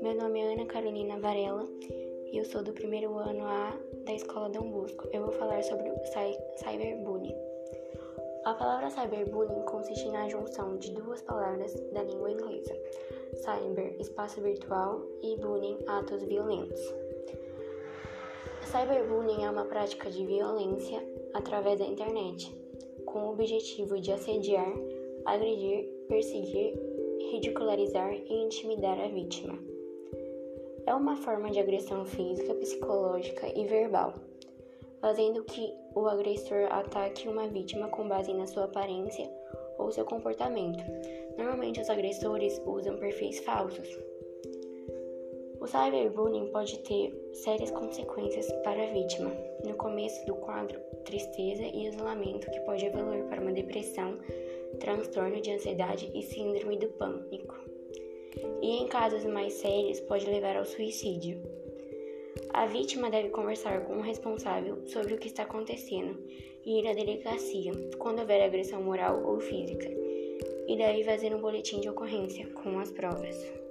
Meu nome é Ana Carolina Varela e eu sou do primeiro ano A da Escola Dom Bosco. Eu vou falar sobre o cyberbullying. A palavra cyberbullying consiste na junção de duas palavras da língua inglesa: cyber, espaço virtual, e bullying, atos violentos. Cyberbullying é uma prática de violência através da internet, com o objetivo de assediar, agredir, perseguir, ridicularizar e intimidar a vítima é uma forma de agressão física, psicológica e verbal, fazendo que o agressor ataque uma vítima com base na sua aparência ou seu comportamento. Normalmente, os agressores usam perfis falsos. O cyberbullying pode ter sérias consequências para a vítima. No começo do quadro, tristeza e isolamento, que pode evoluir para uma depressão, transtorno de ansiedade e síndrome do pânico e, em casos mais sérios, pode levar ao suicídio. A vítima deve conversar com o responsável sobre o que está acontecendo e ir à delegacia quando houver agressão moral ou física, e deve fazer um boletim de ocorrência com as provas.